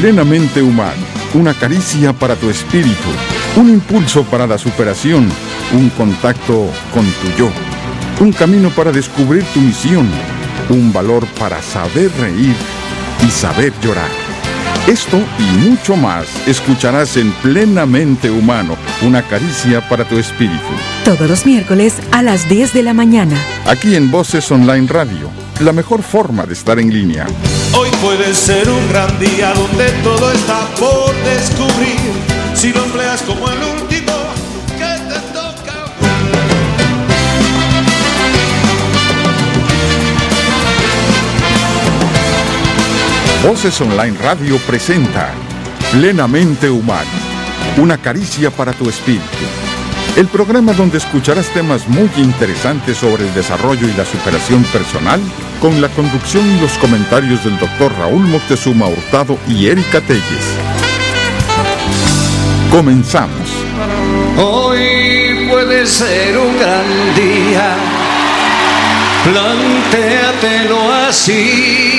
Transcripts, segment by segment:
Plenamente humano, una caricia para tu espíritu, un impulso para la superación, un contacto con tu yo, un camino para descubrir tu misión, un valor para saber reír y saber llorar. Esto y mucho más escucharás en Plenamente Humano, una caricia para tu espíritu. Todos los miércoles a las 10 de la mañana. Aquí en Voces Online Radio, la mejor forma de estar en línea. Hoy puede ser un gran día donde todo está por descubrir. Si lo empleas como el último que te toca. Voces Online Radio presenta Plenamente Humano, una caricia para tu espíritu. El programa donde escucharás temas muy interesantes sobre el desarrollo y la superación personal con la conducción y los comentarios del doctor Raúl Moctezuma Hurtado y Erika Telles. Comenzamos. Hoy puede ser un gran día. Plantéatelo así.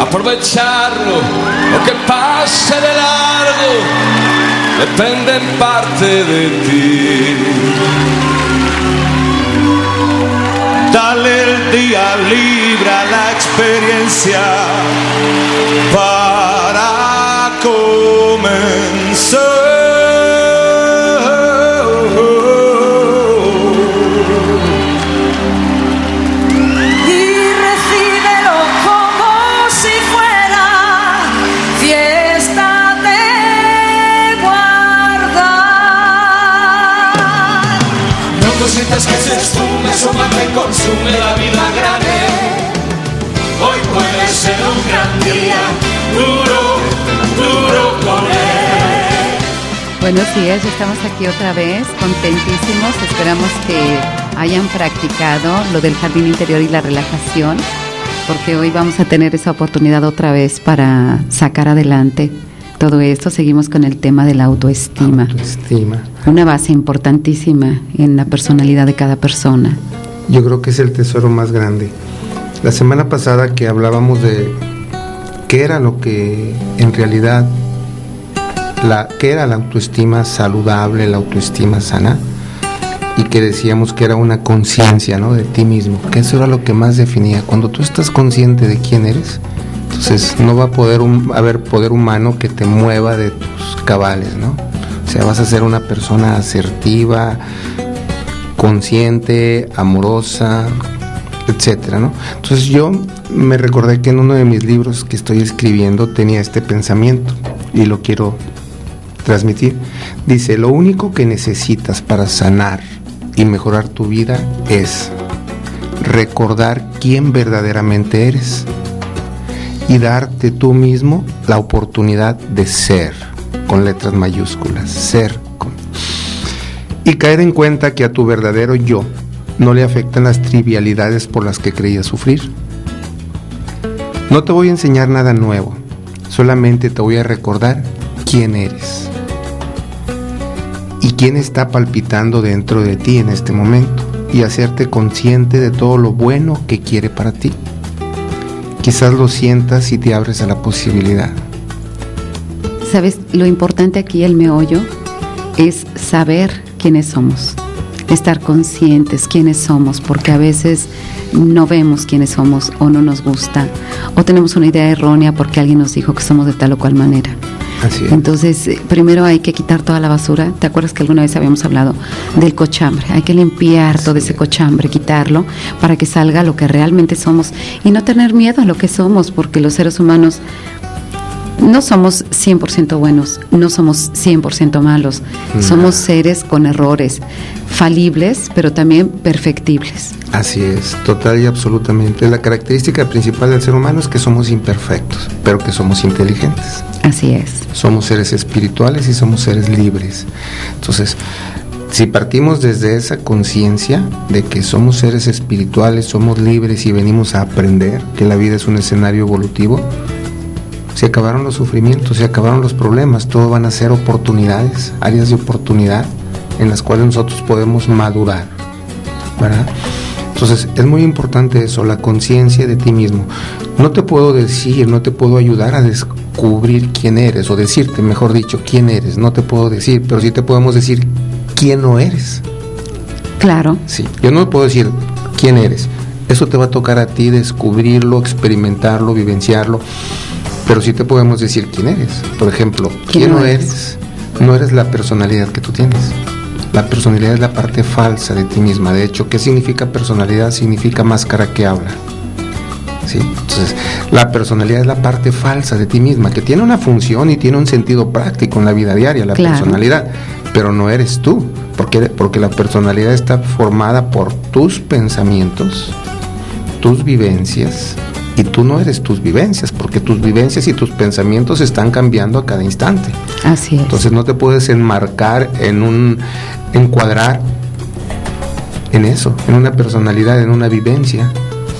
Aprovecharlo, lo que pase de largo, depende en parte de ti. Dale el día libre a la experiencia para comenzar. Que se esfume, suma la vida grande. Hoy puede ser un gran día, duro, duro con. Buenos días, estamos aquí otra vez, contentísimos. Esperamos que hayan practicado lo del jardín interior y la relajación, porque hoy vamos a tener esa oportunidad otra vez para sacar adelante todo esto. Seguimos con el tema de la autoestima, Autoestima. una base importantísima en la personalidad de cada persona. Yo creo que es el tesoro más grande. La semana pasada que hablábamos de qué era lo que en realidad, la, qué era la autoestima saludable, la autoestima sana, y que decíamos que era una conciencia ¿no? de ti mismo, que eso era lo que más definía. Cuando tú estás consciente de quién eres, entonces no va a poder haber poder humano que te mueva de tus cabales, ¿no? O sea, vas a ser una persona asertiva, consciente, amorosa, etcétera, ¿no? Entonces yo me recordé que en uno de mis libros que estoy escribiendo tenía este pensamiento y lo quiero transmitir. Dice, lo único que necesitas para sanar y mejorar tu vida es recordar quién verdaderamente eres y darte tú mismo la oportunidad de ser, con letras mayúsculas, ser. con- Y caer en cuenta que a tu verdadero yo no le afectan las trivialidades por las que creías sufrir. No te voy a enseñar nada nuevo, solamente te voy a recordar quién eres y quién está palpitando dentro de ti en este momento y hacerte consciente de todo lo bueno que quiere para ti. Quizás lo sientas y te abres a la posibilidad. ¿Sabes? Lo importante aquí, el meollo, es saber quiénes somos, estar conscientes quiénes somos, porque a veces no vemos quiénes somos o no nos gusta, o tenemos una idea errónea porque alguien nos dijo que somos de tal o cual manera. Así es. Entonces, eh, primero hay que quitar toda la basura. ¿Te acuerdas que alguna vez habíamos hablado del cochambre? Hay que limpiar todo ese cochambre, quitarlo para que salga lo que realmente somos y no tener miedo a lo que somos, porque los seres humanos no somos 100% buenos, no somos 100% malos. Somos seres con errores, falibles, pero también perfectibles. Así es, total y absolutamente. La característica principal del ser humano es que somos imperfectos, pero que somos inteligentes. Así es. Somos seres espirituales y somos seres libres. Entonces, si partimos desde esa conciencia de que somos seres espirituales, somos libres y venimos a aprender que la vida es un escenario evolutivo, se acabaron los sufrimientos, se acabaron los problemas, todo van a ser oportunidades, áreas de oportunidad en las cuales nosotros podemos madurar, ¿verdad? Entonces es muy importante eso, la conciencia de ti mismo. no te puedo decir, no te puedo ayudar a descubrir quién eres, o decirte, mejor dicho, quién eres, no te puedo decir, pero sí te podemos decir quién no eres. Claro. Sí, yo no puedo decir quién eres. Eso te va a tocar a ti descubrirlo, experimentarlo, vivenciarlo, pero sí te podemos decir quién eres. Por ejemplo, quién, no eres? No eres la personalidad que tú tienes. La personalidad es la parte falsa de ti misma. De hecho, ¿qué significa personalidad? Significa máscara que habla. ¿Sí? Entonces, la personalidad es la parte falsa de ti misma, que tiene una función y tiene un sentido práctico en la vida diaria, la Claro. personalidad, pero no eres tú, porque, porque la personalidad está formada por tus pensamientos, tus vivencias, y tú no eres tus vivencias, porque tus vivencias y tus pensamientos están cambiando a cada instante. Así es. Entonces no te puedes enmarcar en un encuadrar en eso, en una personalidad, en una vivencia,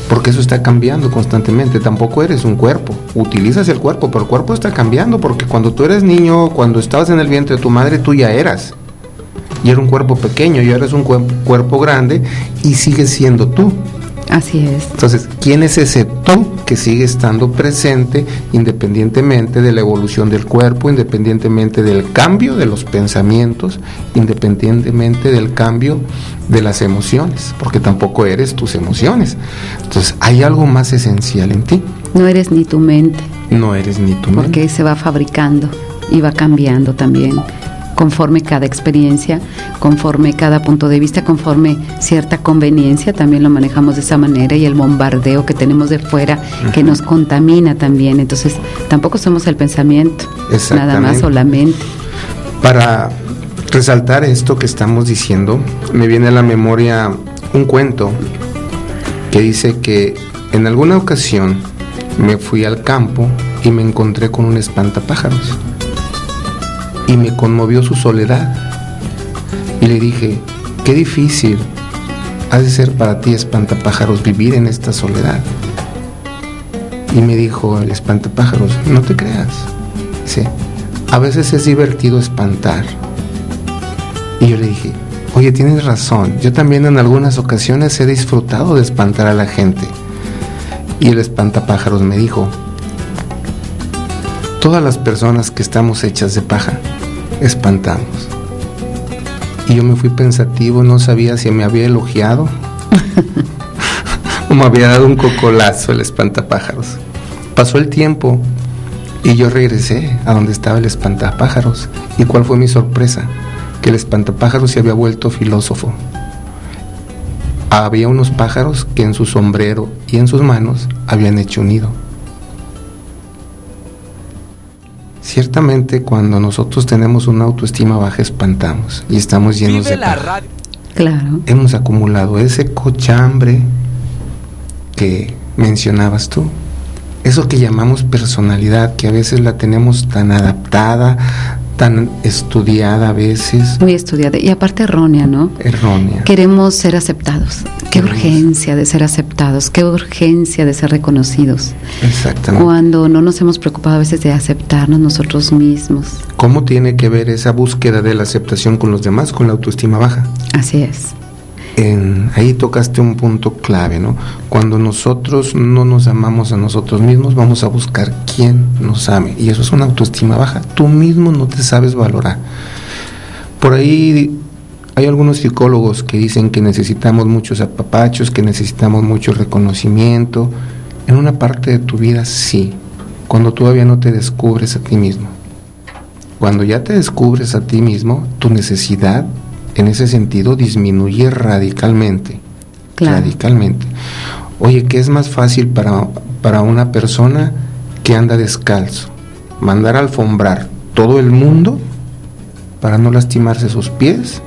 porque eso está cambiando constantemente. Tampoco eres un cuerpo. Utilizas el cuerpo, pero el cuerpo está cambiando porque cuando tú eres niño, cuando estabas en el vientre de tu madre, tú ya eras. Y era un cuerpo pequeño, y ahora es un cuer- cuerpo grande y sigues siendo tú. Así es. Entonces, ¿quién es ese tú que sigue estando presente independientemente de la evolución del cuerpo, independientemente del cambio de los pensamientos, independientemente del cambio de las emociones? Porque tampoco eres tus emociones. Entonces, hay algo más esencial en ti. No eres ni tu mente, No eres ni tu mente. porque se va fabricando y va cambiando también conforme cada experiencia, conforme cada punto de vista, conforme cierta conveniencia, también lo manejamos de esa manera y el bombardeo que tenemos de fuera que nos contamina también. Entonces, tampoco somos el pensamiento, nada más o la mente. Para resaltar esto que estamos diciendo, me viene a la memoria un cuento que dice que en alguna ocasión me fui al campo y me encontré con un espantapájaros y me conmovió su soledad y le dije, qué difícil ha de ser para ti espantapájaros vivir en esta soledad. Y me dijo el espantapájaros, no te creas. Dice, a veces es divertido espantar. Y yo le dije, oye, tienes razón, yo también en algunas ocasiones he disfrutado de espantar a la gente. Y el espantapájaros me dijo, todas las personas que estamos hechas de paja, espantamos. Y yo me fui pensativo, no sabía si me había elogiado o me había dado un cocolazo el espantapájaros. Pasó el tiempo y yo regresé a donde estaba el espantapájaros. ¿Y cuál fue mi sorpresa? Que el espantapájaros se había vuelto filósofo. Había unos pájaros que en su sombrero y en sus manos habían hecho un nido. Ciertamente cuando nosotros tenemos una autoestima baja espantamos y estamos llenos Vive de la paja radio. Claro. hemos acumulado ese cochambre que mencionabas tú. Eso que llamamos personalidad, que a veces la tenemos tan adaptada, tan estudiada a veces, Muy estudiada y aparte errónea, ¿no? errónea. Queremos ser aceptados. Qué Queremos. urgencia de ser aceptados, qué urgencia de ser reconocidos. Exactamente. Cuando no nos hemos preocupado a veces de aceptarnos nosotros mismos. ¿Cómo tiene que ver esa búsqueda de la aceptación con los demás, con la autoestima baja? Así es. Ahí tocaste un punto clave, ¿no? Cuando nosotros no nos amamos a nosotros mismos, vamos a buscar quién nos ame. Y eso es una autoestima baja. Tú mismo no te sabes valorar. Por ahí hay algunos psicólogos que dicen que necesitamos muchos apapachos, que necesitamos mucho reconocimiento. En una parte de tu vida sí, cuando todavía no te descubres a ti mismo. Cuando ya te descubres a ti mismo, tu necesidad en ese sentido disminuye radicalmente. Claro. Radicalmente. Oye, ¿qué es más fácil para, para una persona que anda descalzo? ¿Mandar a alfombrar todo el mundo para no lastimarse sus pies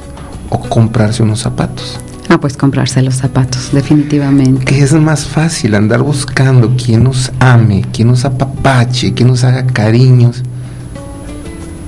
o comprarse unos zapatos? Ah, pues comprarse los zapatos, definitivamente. ¿Qué es más fácil andar buscando quien nos ame, quien nos apapache, quien nos haga cariños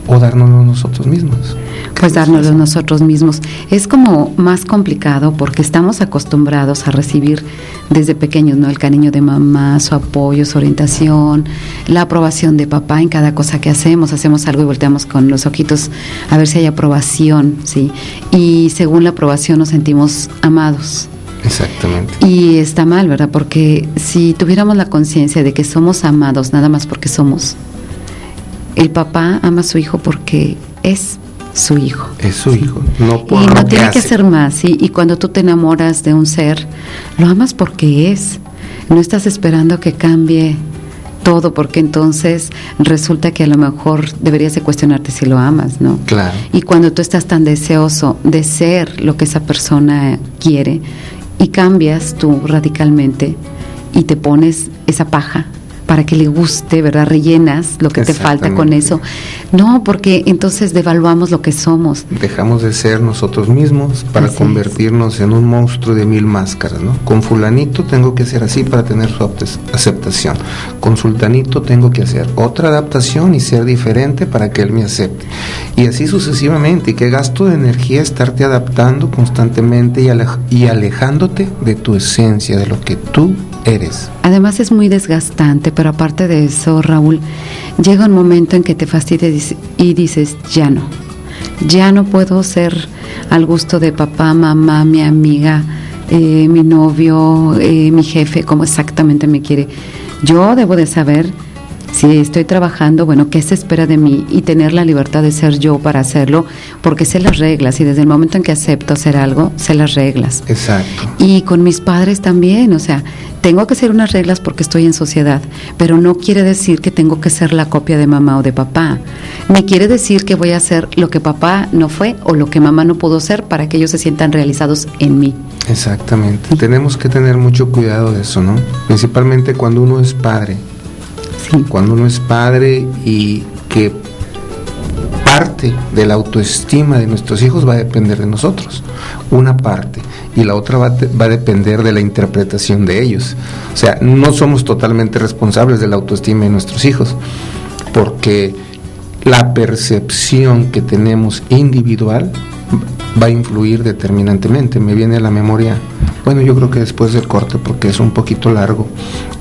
o dárnoslo nosotros mismos? Pues dárnoslo nosotros mismos. Es como más complicado porque estamos acostumbrados a recibir desde pequeños, ¿no? El cariño de mamá, su apoyo, su orientación, la aprobación de papá en cada cosa que hacemos. Hacemos algo y volteamos con los ojitos a ver si hay aprobación, ¿sí? Y según la aprobación nos sentimos amados. Exactamente. Y está mal, ¿verdad? Porque si tuviéramos la conciencia de que somos amados nada más porque somos, el papá ama a su hijo porque es su hijo. Es su hijo, no por Y no tiene que hace. hacer más. ¿sí? Y cuando tú te enamoras de un ser, lo amas porque es. No estás esperando que cambie todo, porque entonces resulta que a lo mejor deberías de cuestionarte si lo amas, ¿no? Claro. Y cuando tú estás tan deseoso de ser lo que esa persona quiere y cambias tú radicalmente y te pones esa paja para que le guste, ¿verdad? Rellenas lo que te falta con eso. No, porque entonces devaluamos lo que somos. Dejamos de ser nosotros mismos para Así es. convertirnos en un monstruo de mil máscaras, ¿no? Con fulanito tengo que ser así para tener su aceptación. Con sultanito tengo que hacer otra adaptación y ser diferente para que él me acepte. Y así sucesivamente. Y qué gasto de energía estarte adaptando constantemente y, alej- y alejándote de tu esencia, de lo que tú eres. Además es muy desgastante, pero aparte de eso, Raúl, llega un momento en que te fastidias y dices, ya no, ya no puedo ser al gusto de papá, mamá, mi amiga, eh, mi novio, eh, mi jefe, como exactamente me quiere. Yo debo de saber si estoy trabajando, bueno, qué se espera de mí y tener la libertad de ser yo para hacerlo, porque sé las reglas y desde el momento en que acepto hacer algo, sé las reglas. Exacto. Y con mis padres también, o sea, tengo que hacer unas reglas porque estoy en sociedad, pero no quiere decir que tengo que ser la copia de mamá o de papá. Ni quiere decir que voy a hacer lo que papá no fue o lo que mamá no pudo ser para que ellos se sientan realizados en mí. Exactamente. Tenemos que tener mucho cuidado de eso, ¿no? Principalmente cuando uno es padre. Cuando uno es padre y que parte de la autoestima de nuestros hijos va a depender de nosotros. Una parte. Y la otra va va a depender de la interpretación de ellos. O sea, no somos totalmente responsables de la autoestima de nuestros hijos. Porque la percepción que tenemos individual va a influir determinantemente. Me viene a la memoria, bueno, yo creo que después del corte, porque es un poquito largo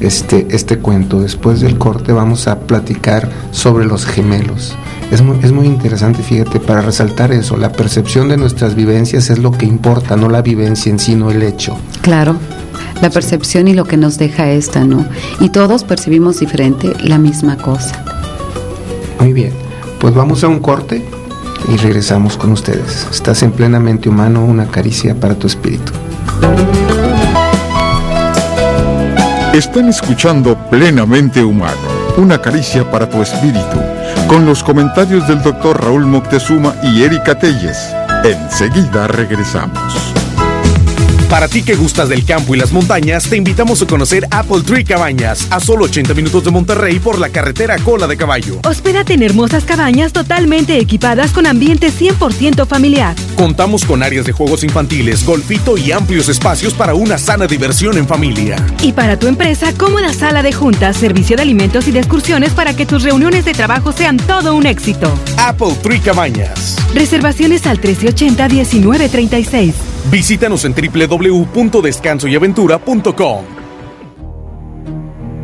este, este cuento, después del corte vamos a platicar sobre los gemelos. Es muy, es muy interesante, fíjate, para resaltar eso, la percepción de nuestras vivencias es lo que importa, no la vivencia en sí, no el hecho. Claro, la percepción y lo que nos deja esta, ¿no? Y todos percibimos diferente la misma cosa. Muy bien, pues vamos a un corte y regresamos con ustedes. Estás en plenamente humano, una caricia para tu espíritu. Están escuchando Plenamente Humano, una caricia para tu espíritu, con los comentarios del doctor Raúl Moctezuma y Erika Telles. Enseguida regresamos. Para ti que gustas del campo y las montañas, te invitamos a conocer Apple Tree Cabañas, a solo 80 minutos de Monterrey por la carretera Cola de Caballo. Hospédate en hermosas cabañas totalmente equipadas con ambiente 100% familiar. Contamos con áreas de juegos infantiles, golfito y amplios espacios para una sana diversión en familia. Y para tu empresa, cómoda sala de juntas, servicio de alimentos y de excursiones para que tus reuniones de trabajo sean todo un éxito. Apple Tree Cabañas. Reservaciones al 1380-1936. Visítanos en www.descansoyaventura.com.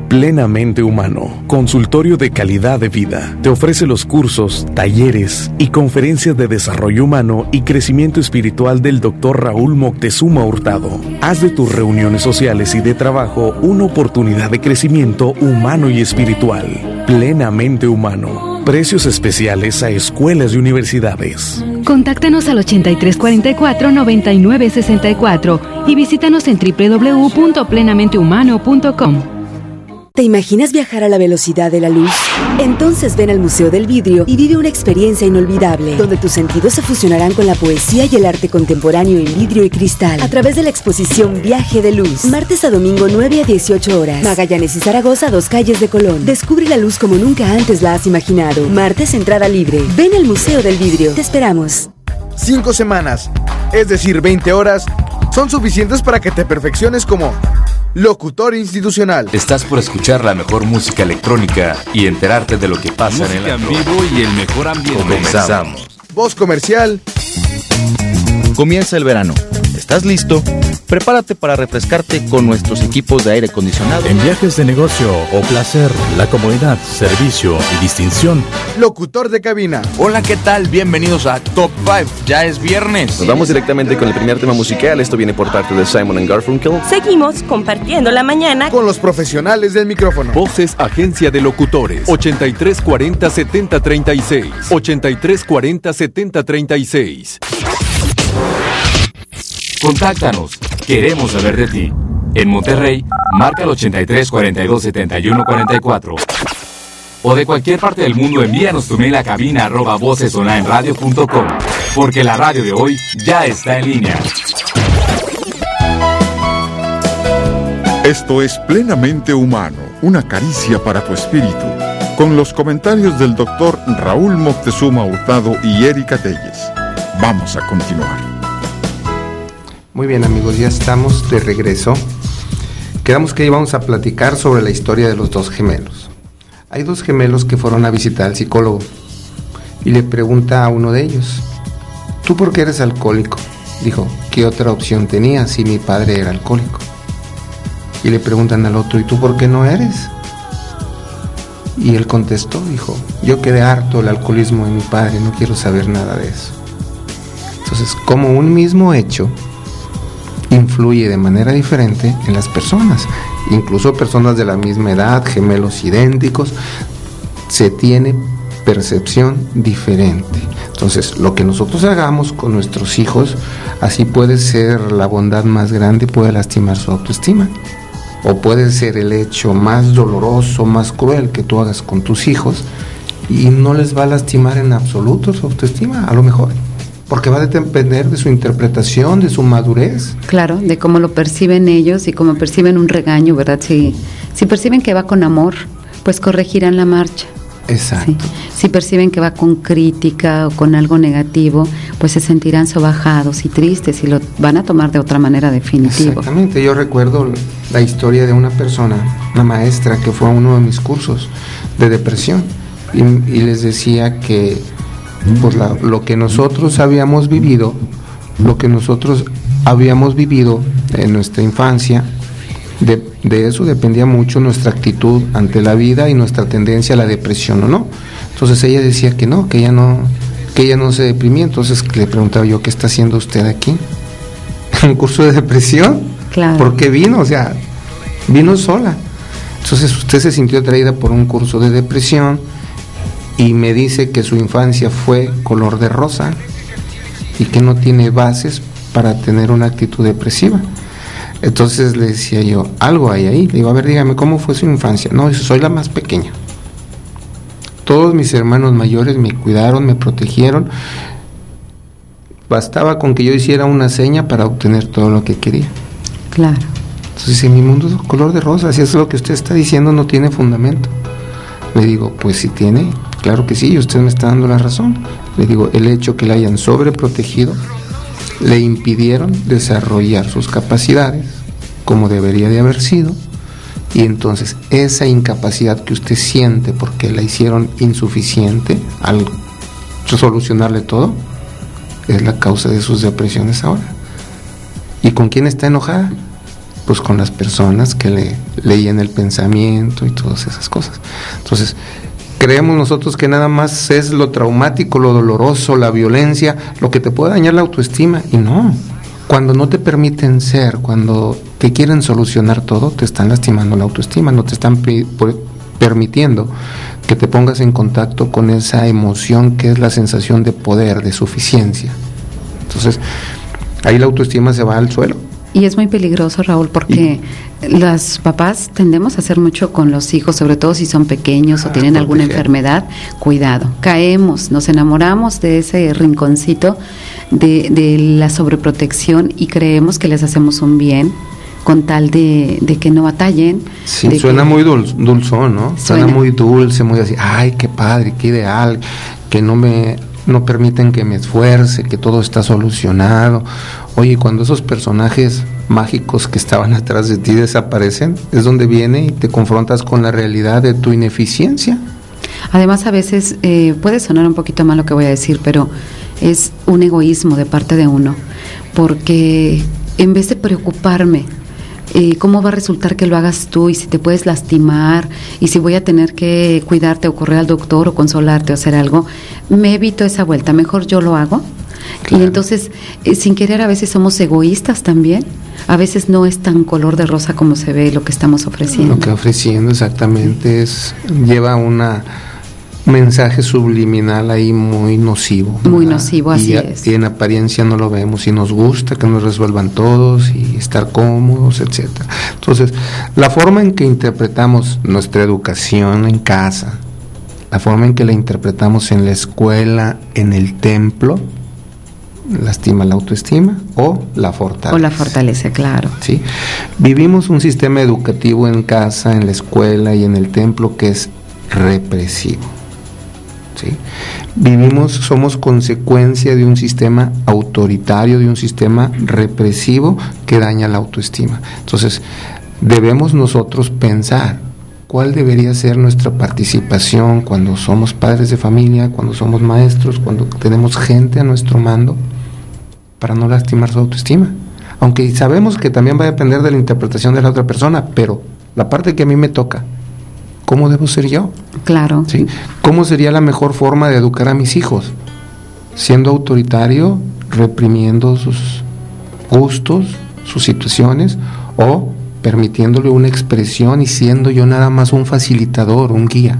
Plenamente Humano, consultorio de calidad de vida. Te ofrece los cursos, talleres y conferencias de desarrollo humano y crecimiento espiritual del Dr. Raúl Moctezuma Hurtado. Haz de tus reuniones sociales y de trabajo una oportunidad de crecimiento humano y espiritual. Plenamente Humano. Precios especiales a escuelas y universidades. Contáctanos al 8344-9964 y visítanos en www.plenamentehumano.com. ¿Te imaginas viajar a la velocidad de la luz? Entonces ven al Museo del Vidrio y vive una experiencia inolvidable, donde tus sentidos se fusionarán con la poesía y el arte contemporáneo en vidrio y cristal, a través de la exposición Viaje de Luz. Martes a domingo 9 a 18 horas. Magallanes y Zaragoza, dos calles de Colón. Descubre la luz como nunca antes la has imaginado. Martes, entrada libre. Ven al Museo del Vidrio. Te esperamos. Cinco semanas, es decir, 20 horas, son suficientes para que te perfecciones como locutor institucional. Estás por escuchar la mejor música electrónica y enterarte de lo que pasa en el en vivo y el mejor ambiente. Comenzamos. Voz comercial. Comienza el verano. ¿Estás listo? Prepárate para refrescarte con nuestros equipos de aire acondicionado. En viajes de negocio o placer, la comodidad, servicio y distinción. Locutor de cabina. Hola, ¿qué tal? Bienvenidos a Top 5. Ya es viernes. Nos vamos directamente con el primer tema musical. Esto viene por parte de Simon Garfunkel. Seguimos compartiendo la mañana con los profesionales del micrófono. Voces Agencia de Locutores 8340 7036 8340 7036 Contáctanos, queremos saber de ti. En Monterrey, marca el 83 42 71 44. O de cualquier parte del mundo, envíanos tu mail a cabina arroba. Porque la radio de hoy ya está en línea. Esto es plenamente humano, una caricia para tu espíritu. Con los comentarios del doctor Raúl Moctezuma Hurtado y Erika Telles. Vamos a continuar. Muy bien amigos, ya estamos de regreso. Quedamos que íbamos a platicar sobre la historia de los dos gemelos. Hay dos gemelos que fueron a visitar al psicólogo y le pregunta a uno de ellos, ¿tú por qué eres alcohólico? Dijo, ¿qué otra opción tenía si mi padre era alcohólico? Y le preguntan al otro, ¿y tú por qué no eres? Y él contestó, dijo, yo quedé harto del alcoholismo de mi padre, no quiero saber nada de eso. Entonces, como un mismo hecho influye de manera diferente en las personas. Incluso personas de la misma edad, gemelos idénticos, se tiene percepción diferente. Entonces, lo que nosotros hagamos con nuestros hijos, así puede ser la bondad más grande, puede lastimar su autoestima. O puede ser el hecho más doloroso, más cruel que tú hagas con tus hijos y no les va a lastimar en absoluto su autoestima, a lo mejor porque va a depender de su interpretación, de su madurez. Claro, de cómo lo perciben ellos y cómo perciben un regaño, ¿verdad? Si, si perciben que va con amor, pues corregirán la marcha. Exacto. Si perciben que va con crítica o con algo negativo, pues se sentirán sobajados y tristes y lo van a tomar de otra manera definitiva. Exactamente. Yo recuerdo la historia de una persona, una maestra que fue a uno de mis cursos de depresión y, y les decía que pues lo que nosotros habíamos vivido, lo que nosotros habíamos vivido en nuestra infancia, de, de, eso dependía mucho nuestra actitud ante la vida y nuestra tendencia a la depresión o no. Entonces ella decía que no, que ella no, que ella no se deprimía. Entonces le preguntaba yo, ¿qué está haciendo usted aquí? ¿Un curso de depresión? Claro. ¿Por qué vino? O sea, vino sola. Entonces usted se sintió atraída por un curso de depresión y me dice que su infancia fue color de rosa y que no tiene bases para tener una actitud depresiva. Entonces le decía yo, algo hay ahí. Le digo, a ver, dígame, ¿cómo fue su infancia? No, soy la más pequeña. Todos mis hermanos mayores me cuidaron, me protegieron. Bastaba con que yo hiciera una seña para obtener todo lo que quería. Claro. Entonces, en mi mundo es color de rosa, si es lo que usted está diciendo, no tiene fundamento. Le digo, pues si tiene, Claro que sí, usted me está dando la razón. Le digo, el hecho que le hayan sobreprotegido le impidieron desarrollar sus capacidades como debería de haber sido. Y entonces esa incapacidad que usted siente porque la hicieron insuficiente al solucionarle todo, es la causa de sus depresiones ahora. ¿Y con quién está enojada? Pues con las personas que le leían el pensamiento y todas esas cosas. Entonces, creemos nosotros que nada más es lo traumático, lo doloroso, la violencia, lo que te puede dañar la autoestima. Y no, cuando no te permiten ser, cuando te quieren solucionar todo, te están lastimando la autoestima, no te están permitiendo que te pongas en contacto con esa emoción que es la sensación de poder, de suficiencia. Entonces, ahí la autoestima se va al suelo. Y es muy peligroso, Raúl, porque las papás tendemos a hacer mucho con los hijos, sobre todo si son pequeños o ah, tienen alguna enfermedad. Cuidado, caemos, nos enamoramos de ese rinconcito de, de la sobreprotección y creemos que les hacemos un bien con tal de, de que no batallen. Sí, suena muy dul dulzón, ¿no? Suena. suena muy dulce, muy así, ay, qué padre, qué ideal, que no me no permiten que me esfuerce, que todo está solucionado. Oye, cuando esos personajes mágicos que estaban atrás de ti desaparecen, es donde viene y te confrontas con la realidad de tu ineficiencia. Además, a veces eh, puede sonar un poquito mal lo que voy a decir, pero es un egoísmo de parte de uno porque en vez de preocuparme, eh, cómo va a resultar que lo hagas tú y si te puedes lastimar y si voy a tener que cuidarte o correr al doctor o consolarte o hacer algo, me evito esa vuelta, mejor yo lo hago. Y entonces, eh, sin querer, a veces somos egoístas también. A veces no es tan color de rosa como se ve lo que estamos ofreciendo. Lo que ofreciendo exactamente es lleva una mensaje subliminal ahí muy nocivo. Muy nocivo, así y, es. Y en apariencia no lo vemos y nos gusta que nos resuelvan todos y estar cómodos, etcétera. Entonces, la forma en que interpretamos nuestra educación en casa, la forma en que la interpretamos en la escuela, en el templo, lastima la autoestima o la fortaleza. O la fortalece, claro. ¿sí? Vivimos un sistema educativo en casa, en la escuela y en el templo que es represivo. ¿Sí? Vivimos, somos consecuencia de un sistema autoritario, de un sistema represivo que daña la autoestima. Entonces, debemos nosotros pensar cuál debería ser nuestra participación cuando somos padres de familia, cuando somos maestros, cuando tenemos gente a nuestro mando, para no lastimar su autoestima. Aunque sabemos que también va a depender de la interpretación de la otra persona, pero la parte que a mí me toca, ¿cómo debo ser yo? Claro. ¿Sí? ¿Cómo sería la mejor forma de educar a mis hijos? Siendo autoritario, reprimiendo sus gustos, sus situaciones, o permitiéndole una expresión y siendo yo nada más un facilitador, un guía.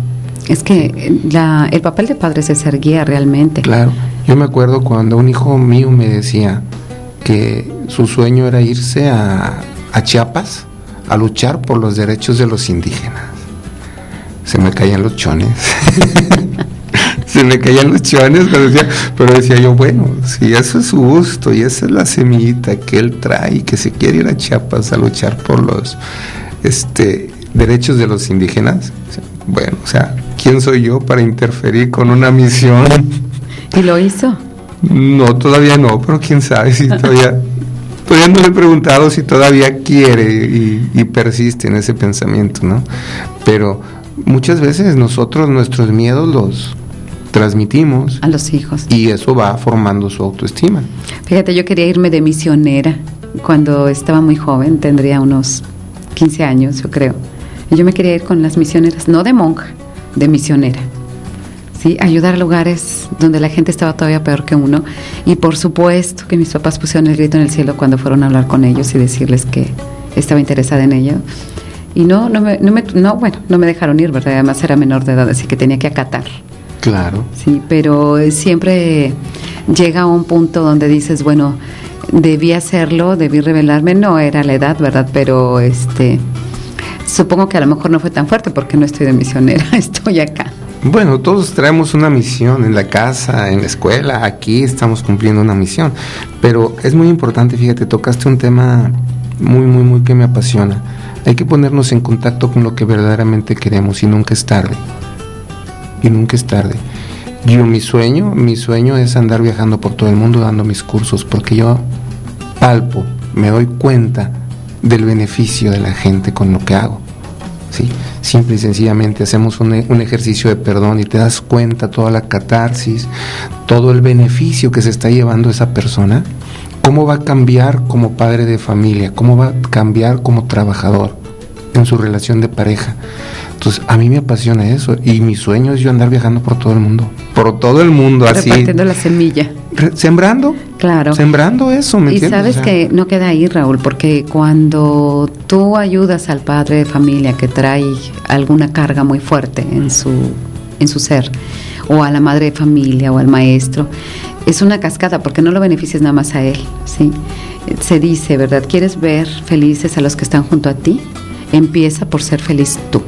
Es que la, el papel de padre es ser guía realmente. Claro. Yo me acuerdo cuando un hijo mío me decía que su sueño era irse a, a Chiapas a luchar por los derechos de los indígenas. Se me caían los chones. se me caían los chones, pero decía, pero decía yo, bueno, si eso es su gusto y esa es la semillita que él trae, que se quiere ir a Chiapas a luchar por los este, derechos de los indígenas, bueno, o sea, ¿quién soy yo para interferir con una misión? ¿Y lo hizo? No, todavía no, pero quién sabe si todavía... todavía no le he preguntado si todavía quiere y, y persiste en ese pensamiento, ¿no? Pero muchas veces nosotros nuestros miedos los transmitimos a los hijos y eso va formando su autoestima. Fíjate, yo quería irme de misionera cuando estaba muy joven, tendría unos 15 años, yo creo. Y yo me quería ir con las misioneras, no de monja, de misionera. ¿sí? ayudar a lugares donde la gente estaba todavía peor que uno. Y por supuesto que mis papás pusieron el grito en el cielo cuando fueron a hablar con ellos y decirles que estaba interesada en ello. Y no, no me, no me, no, bueno, no me dejaron ir, ¿verdad? Además era menor de edad, así que tenía que acatar. Claro. Sí, pero siempre llega a un punto donde dices, bueno, debí hacerlo, debí revelarme, no era la edad, ¿verdad? Pero este supongo que a lo mejor no fue tan fuerte porque no estoy de misionera, estoy acá. Bueno, todos traemos una misión en la casa, en la escuela, aquí estamos cumpliendo una misión. Pero es muy importante, fíjate, tocaste un tema muy, muy, muy que me apasiona. Hay que ponernos en contacto con lo que verdaderamente queremos y nunca es tarde. Y nunca es tarde. Yo, mi sueño, mi sueño es andar viajando por todo el mundo dando mis cursos, porque yo palpo, me doy cuenta del beneficio de la gente con lo que hago. ¿sí? Simple y sencillamente hacemos un, un, ejercicio de perdón y te das cuenta toda la catarsis, todo el beneficio que se está llevando esa persona, cómo va a cambiar como padre de familia, cómo va a cambiar como trabajador en su relación de pareja. Entonces, a mí me apasiona eso y mi sueño es yo andar viajando por todo el mundo, por todo el mundo así. Repartiendo la semilla. Sembrando. Claro. Sembrando eso, ¿me y entiendes? sabes O sea, que no queda ahí, Raúl, porque cuando tú ayudas al padre de familia que trae alguna carga muy fuerte en su, en su ser, o a la madre de familia o al maestro, es una cascada porque no lo beneficias nada más a él, ¿sí? Se dice, ¿verdad? ¿Quieres ver felices a los que están junto a ti? Empieza por ser feliz tú.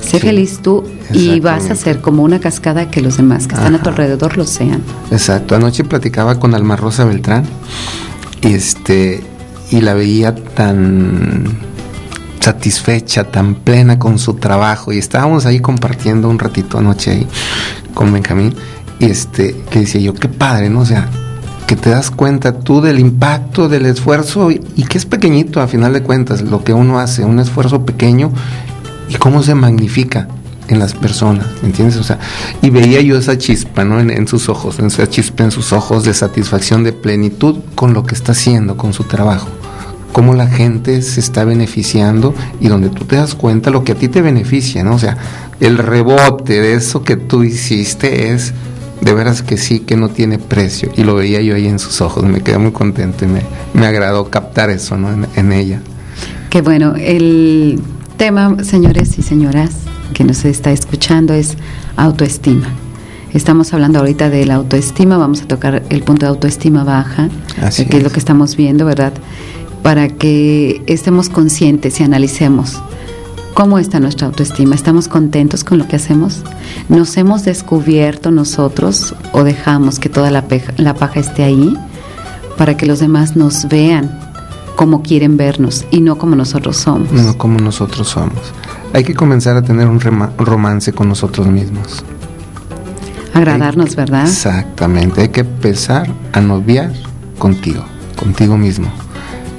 Sé Sí, feliz tú y vas a ser como una cascada que los demás que están a tu alrededor lo sean. Exacto, anoche platicaba con Alma Rosa Beltrán y este y la veía tan satisfecha, tan plena con su trabajo y estábamos ahí compartiendo un ratito anoche ahí con Benjamín y este que decía yo, qué padre, ¿no? O sea, que te das cuenta tú del impacto, del esfuerzo y, que es pequeñito a final de cuentas lo que uno hace, un esfuerzo pequeño y cómo se magnifica en las personas, ¿me entiendes? O sea, y veía yo esa chispa, ¿no? En, sus ojos, esa chispa en sus ojos de satisfacción, de plenitud con lo que está haciendo, con su trabajo. Cómo la gente se está beneficiando y donde tú te das cuenta lo que a ti te beneficia, ¿no? O sea, el rebote de eso que tú hiciste es de veras que sí, que no tiene precio. Y lo veía yo ahí en sus ojos, me quedé muy contento y me, me agradó captar eso, ¿no? En, en ella. Qué bueno, el tema, señores y señoras, que nos está escuchando es autoestima. Estamos hablando ahorita de la autoestima, vamos a tocar el punto de autoestima baja, Así que es. es lo que estamos viendo, ¿verdad? Para que estemos conscientes y analicemos cómo está nuestra autoestima. ¿Estamos contentos con lo que hacemos? ¿Nos hemos descubierto nosotros o dejamos que toda la, peja, la paja esté ahí para que los demás nos vean como quieren vernos y no como nosotros somos? No como nosotros somos hay que comenzar a tener un romance con nosotros mismos. Agradarnos, ¿verdad? Exactamente, hay que empezar a noviar contigo, contigo mismo.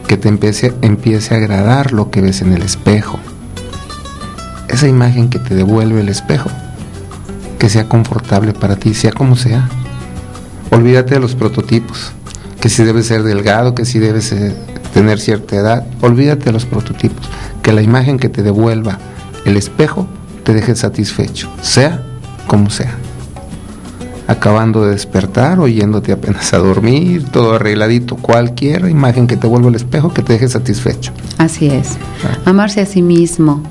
Que te empiece, empiece a agradar lo que ves en el espejo. Esa imagen que te devuelve el espejo. Que sea confortable para ti, sea como sea. Olvídate de los prototipos. Que si debes ser delgado, que si debes tener cierta edad. Olvídate de los prototipos. Que la imagen que te devuelva el espejo te deje satisfecho, sea como sea. Acabando de despertar o yéndote apenas a dormir, todo arregladito, cualquier imagen que te vuelva el espejo que te deje satisfecho. Así es. Ah. Amarse a sí mismo,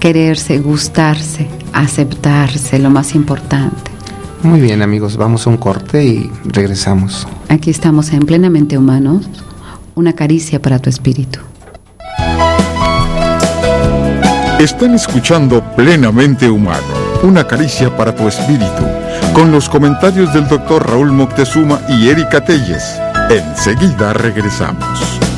quererse, gustarse, aceptarse, lo más importante. Muy bien amigos, vamos a un corte y regresamos. Aquí estamos en Plenamente Humanos, una caricia para tu espíritu. Están escuchando Plenamente Humano, una caricia para tu espíritu, con los comentarios del doctor Raúl Moctezuma y Erika Telles. Enseguida regresamos.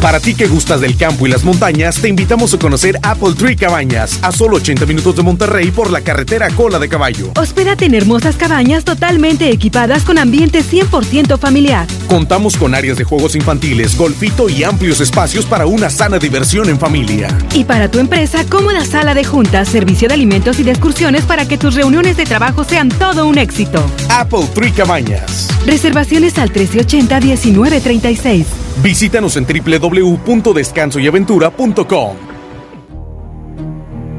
Para ti que gustas del campo y las montañas, te invitamos a conocer Apple Tree Cabañas, a solo 80 minutos de Monterrey por la carretera Cola de Caballo. Hospédate en hermosas cabañas totalmente equipadas con ambiente 100% familiar. Contamos con áreas de juegos infantiles, golfito y amplios espacios para una sana diversión en familia. Y para tu empresa, cómoda sala de juntas, servicio de alimentos y de excursiones para que tus reuniones de trabajo sean todo un éxito. Apple Tree Cabañas. Reservaciones al 1380-1936. Visítanos en www.descansoyaventura.com.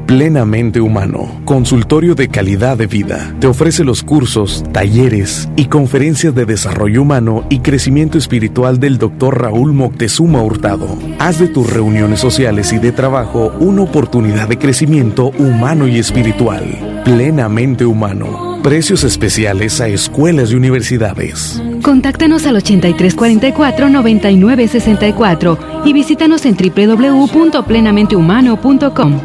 Plenamente Humano, consultorio de calidad de vida. Te ofrece los cursos, talleres y conferencias de desarrollo humano y crecimiento espiritual del Dr. Raúl Moctezuma Hurtado. Haz de tus reuniones sociales y de trabajo una oportunidad de crecimiento humano y espiritual. Plenamente Humano. Precios especiales a escuelas y universidades. Contáctanos al 8344-9964 y visítanos en www.plenamentehumano.com.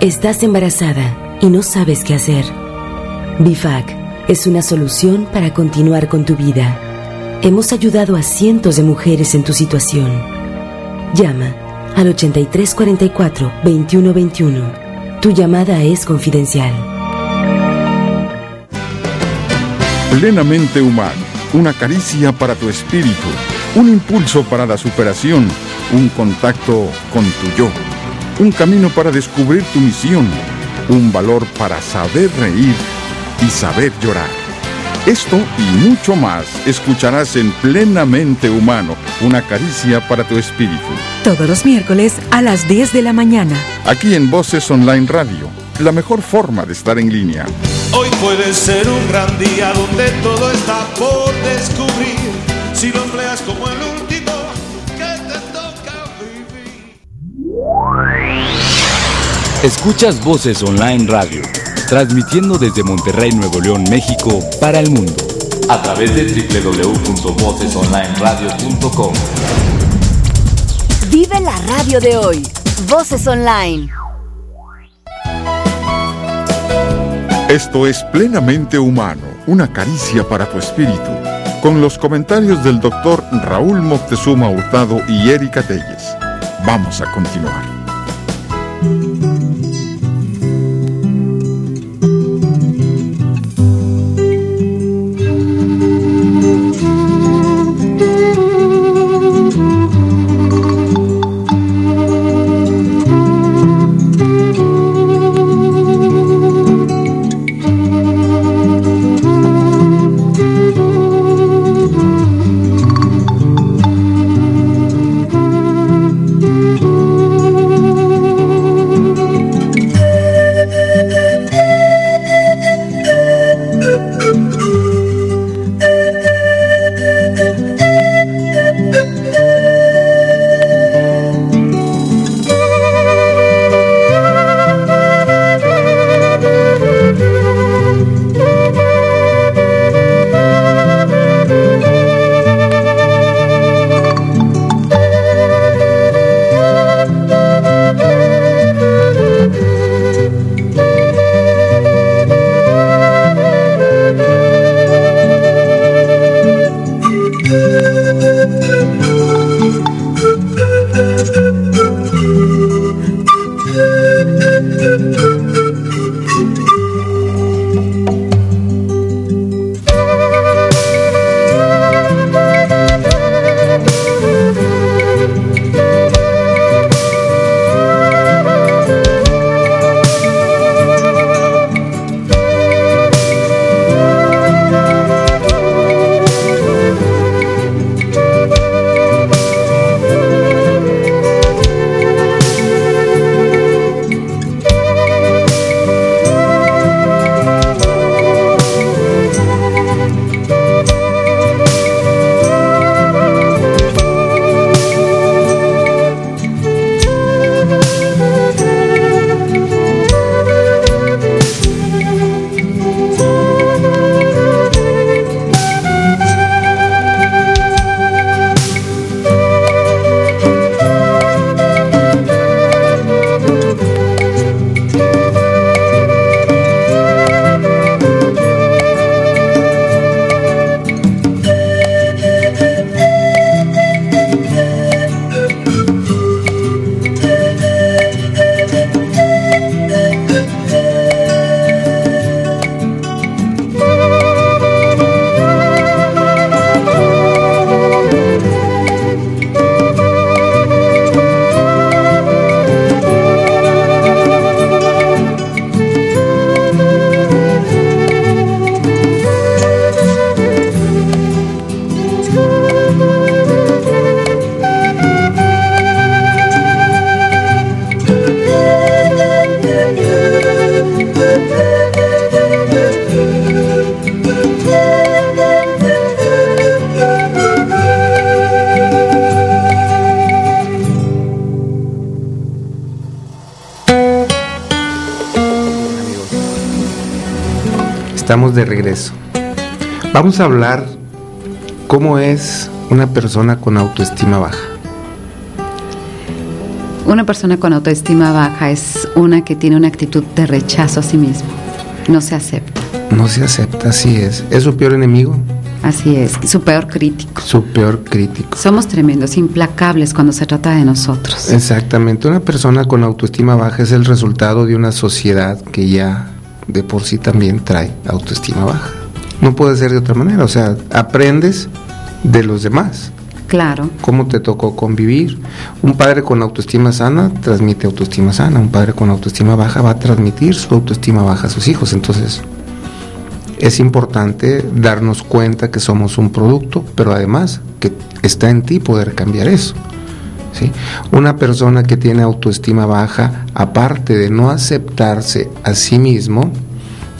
Estás embarazada y no sabes qué hacer. BIFAC es una solución para continuar con tu vida. Hemos ayudado a cientos de mujeres en tu situación. Llama al 8344-2121. Tu llamada es confidencial. Plenamente humano, una caricia para tu espíritu, un impulso para la superación, un contacto con tu yo, un camino para descubrir tu misión, un valor para saber reír y saber llorar. Esto y mucho más escucharás en Plenamente Humano, una caricia para tu espíritu. Todos los miércoles a las 10 de la mañana. Aquí en Voces Online Radio, la mejor forma de estar en línea. Hoy puede ser un gran día donde todo está por descubrir. Si lo empleas como el último que te toca vivir. Escuchas Voces Online Radio transmitiendo desde Monterrey, Nuevo León, México, para el mundo, a través de www.vocesonlineradio.com. Vive la radio de hoy. Voces Online. Esto es plenamente humano, una caricia para tu espíritu, con los comentarios del doctor Raúl Moctezuma Hurtado y Erika Telles. Vamos a continuar. Estamos de regreso. Vamos a hablar cómo es una persona con autoestima baja. Una persona con autoestima baja es una que tiene una actitud de rechazo a sí mismo. No se acepta. No se acepta, así es. ¿Es su peor enemigo? Así es, su peor crítico. Su peor crítico. Somos tremendos, implacables cuando se trata de nosotros. Exactamente. Una persona con autoestima baja es el resultado de una sociedad que ya de por sí también trae autoestima baja. No puede ser de otra manera. O sea, aprendes de los demás. Claro. ¿Cómo te tocó convivir? Un padre con autoestima sana transmite autoestima sana. Un padre con autoestima baja va a transmitir su autoestima baja a sus hijos. Entonces, es importante darnos cuenta que somos un producto, pero además que está en ti poder cambiar eso. ¿Sí? Una persona que tiene autoestima baja, aparte de no aceptarse a sí mismo,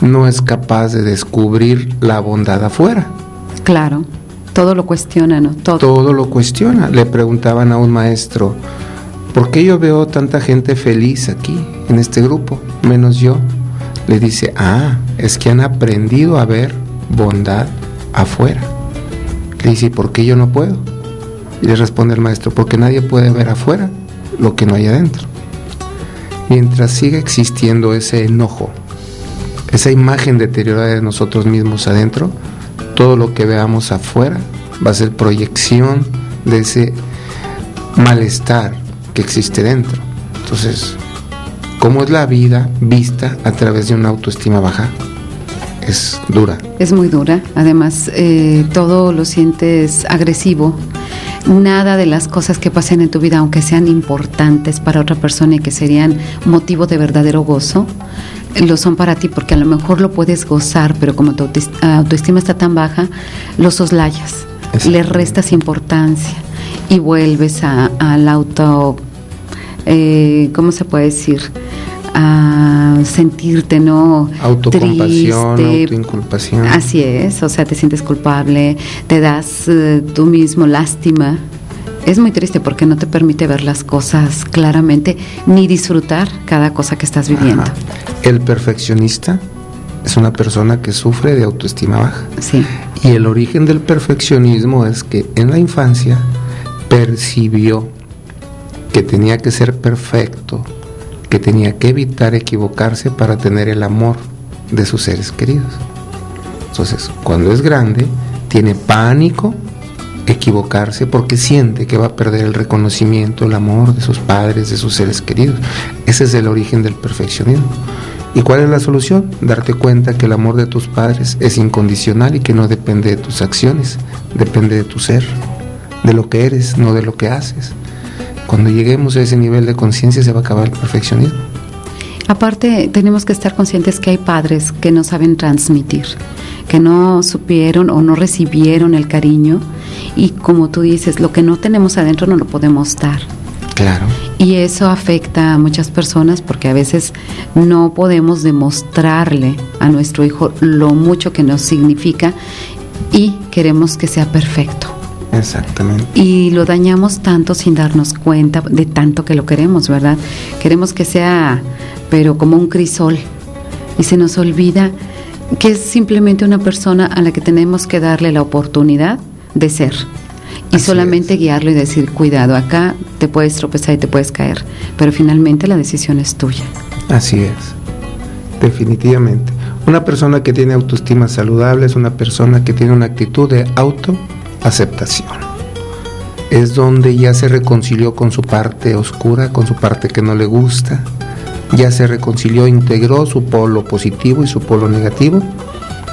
no es capaz de descubrir la bondad afuera. Claro, todo lo cuestiona, ¿no? Todo. Todo lo cuestiona. Le preguntaban a un maestro, ¿por qué yo veo tanta gente feliz aquí, en este grupo, menos yo? le dice, ah, es que han aprendido a ver bondad afuera. Le dice, ¿por qué yo no puedo? Y le responde el maestro, porque nadie puede ver afuera lo que no hay adentro. Mientras siga existiendo ese enojo, esa imagen deteriorada de nosotros mismos adentro, todo lo que veamos afuera va a ser proyección de ese malestar que existe dentro. Entonces, ¿cómo es la vida vista a través de una autoestima baja? Es dura. Es muy dura. Además, eh, todo lo sientes agresivo. Nada de las cosas que pasen en tu vida, aunque sean importantes para otra persona y que serían motivo de verdadero gozo, lo son para ti porque a lo mejor lo puedes gozar, pero como tu autoestima está tan baja, lo soslayas, le restas importancia y vuelves al auto, eh, ¿cómo se puede decir? A sentirte, ¿no? Autocompasión, Triste. autoinculpación. Así es, o sea, te sientes culpable, te das eh, tú mismo lástima. Es muy triste porque no te permite ver las cosas claramente ni disfrutar cada cosa que estás viviendo. Ajá. El perfeccionista es una persona que sufre de autoestima baja. Sí. Y el origen del perfeccionismo es que en la infancia percibió que tenía que ser perfecto, que tenía que evitar equivocarse para tener el amor de sus seres queridos. Entonces, cuando es grande, tiene pánico equivocarse porque siente que va a perder el reconocimiento, el amor de sus padres, de sus seres queridos. Ese es el origen del perfeccionismo. ¿Y cuál es la solución? Darte cuenta que el amor de tus padres es incondicional y que no depende de tus acciones, depende de tu ser, de lo que eres, no de lo que haces. Cuando lleguemos a ese nivel de conciencia se va a acabar el perfeccionismo. Aparte, tenemos que estar conscientes que hay padres que no saben transmitir, que no supieron o no recibieron el cariño y como tú dices, lo que no tenemos adentro no lo podemos dar. Claro. Y eso afecta a muchas personas porque a veces no podemos demostrarle a nuestro hijo lo mucho que nos significa y queremos que sea perfecto. Exactamente. Y lo dañamos tanto sin darnos cuenta de tanto que lo queremos, ¿verdad? Queremos que sea, pero como un crisol. Y se nos olvida que es simplemente una persona a la que tenemos que darle la oportunidad de ser. Y Así solamente guiarlo y decir, cuidado, acá te puedes tropezar y te puedes caer. Pero finalmente la decisión es tuya. Así es, definitivamente. Una persona que tiene autoestima saludable es una persona que tiene una actitud de autoaceptación. Es donde ya se reconcilió con su parte oscura, con su parte que no le gusta, ya se reconcilió, integró su polo positivo y su polo negativo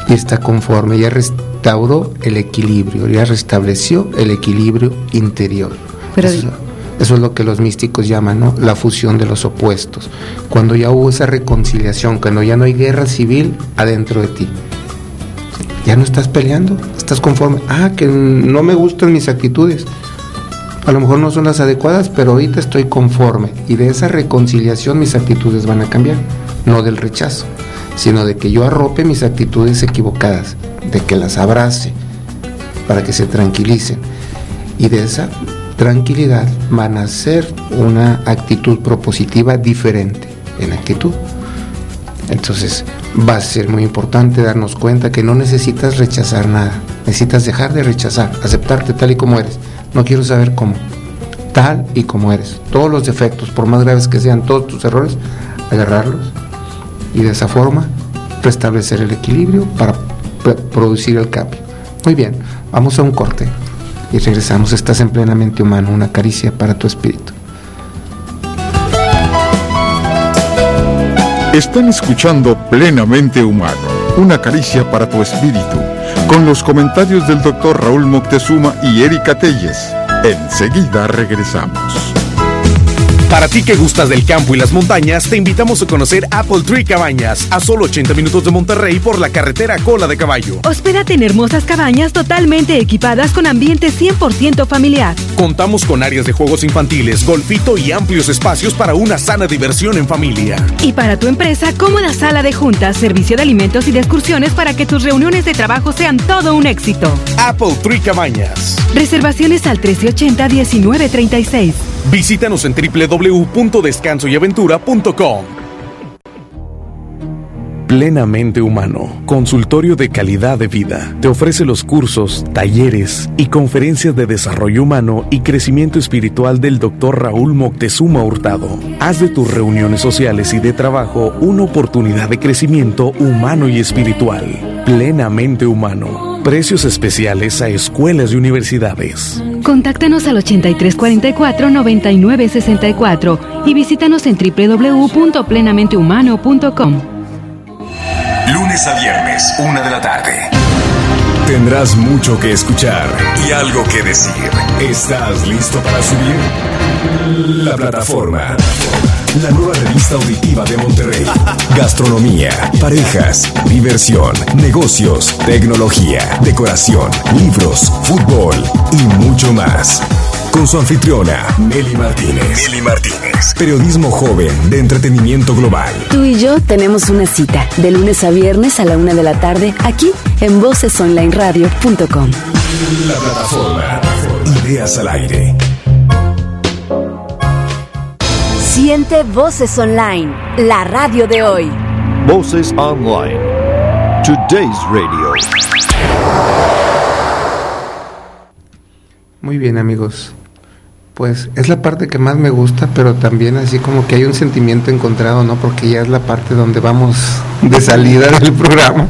y está conforme, ya restauró el equilibrio, ya restableció el equilibrio interior. Pero- eso, eso es lo que los místicos llaman ¿no? la fusión de los opuestos. Cuando ya hubo esa reconciliación, cuando ya no hay guerra civil adentro de ti. Ya no estás peleando, estás conforme. Ah, que no me gustan mis actitudes. A lo mejor no son las adecuadas, pero ahorita estoy conforme. Y de esa reconciliación mis actitudes van a cambiar. No del rechazo, sino de que yo arrope mis actitudes equivocadas, de que las abrace para que se tranquilicen. Y de esa tranquilidad van a ser una actitud propositiva diferente en actitud. Entonces va a ser muy importante darnos cuenta que no necesitas rechazar nada, necesitas dejar de rechazar, aceptarte tal y como eres. No quiero saber cómo, tal y como eres. Todos los defectos, por más graves que sean, todos tus errores, agarrarlos y de esa forma restablecer el equilibrio para producir el cambio. Muy bien, vamos a un corte y regresamos. Estás en plenamente humano, una caricia para tu espíritu. Están escuchando Plenamente Humano, una caricia para tu espíritu, con los comentarios del doctor Raúl Moctezuma y Erika Telles. Enseguida regresamos. Para ti que gustas del campo y las montañas, te invitamos a conocer Apple Tree Cabañas, a solo 80 minutos de Monterrey por la carretera Cola de Caballo. Hospédate en hermosas cabañas totalmente equipadas con ambiente 100% familiar. Contamos con áreas de juegos infantiles, golfito y amplios espacios para una sana diversión en familia. Y para tu empresa, cómoda sala de juntas, servicio de alimentos y de excursiones para que tus reuniones de trabajo sean todo un éxito. Apple Tree Cabañas. Reservaciones al 1380-1936. Visítanos en www.descansoyaventura.com. Plenamente Humano, consultorio de calidad de vida. Te ofrece los cursos, talleres y conferencias de desarrollo humano y crecimiento espiritual del Dr. Raúl Moctezuma Hurtado. Haz de tus reuniones sociales y de trabajo una oportunidad de crecimiento humano y espiritual. Plenamente Humano. Precios especiales a escuelas y universidades. Contáctanos al 8344-9964 y visítanos en www.plenamentehumano.com. Lunes a viernes, una de la tarde. Tendrás mucho que escuchar y algo que decir. ¿Estás listo para subir? La plataforma. La nueva revista auditiva de Monterrey. Gastronomía, parejas, diversión, negocios, tecnología, decoración, libros, fútbol y mucho más. Con su anfitriona, Nelly Martínez. Nelly Martínez. Periodismo joven de entretenimiento global. Tú y yo tenemos una cita de lunes a viernes a la una de la tarde aquí en vocesonlineradio.com. La plataforma. Ideas al aire. Siente Voces Online, la radio de hoy. Voces Online. Today's Radio. Muy bien amigos. Pues es la parte que más me gusta, pero también así como que hay un sentimiento encontrado, ¿no? Porque ya es la parte donde vamos de salida del programa.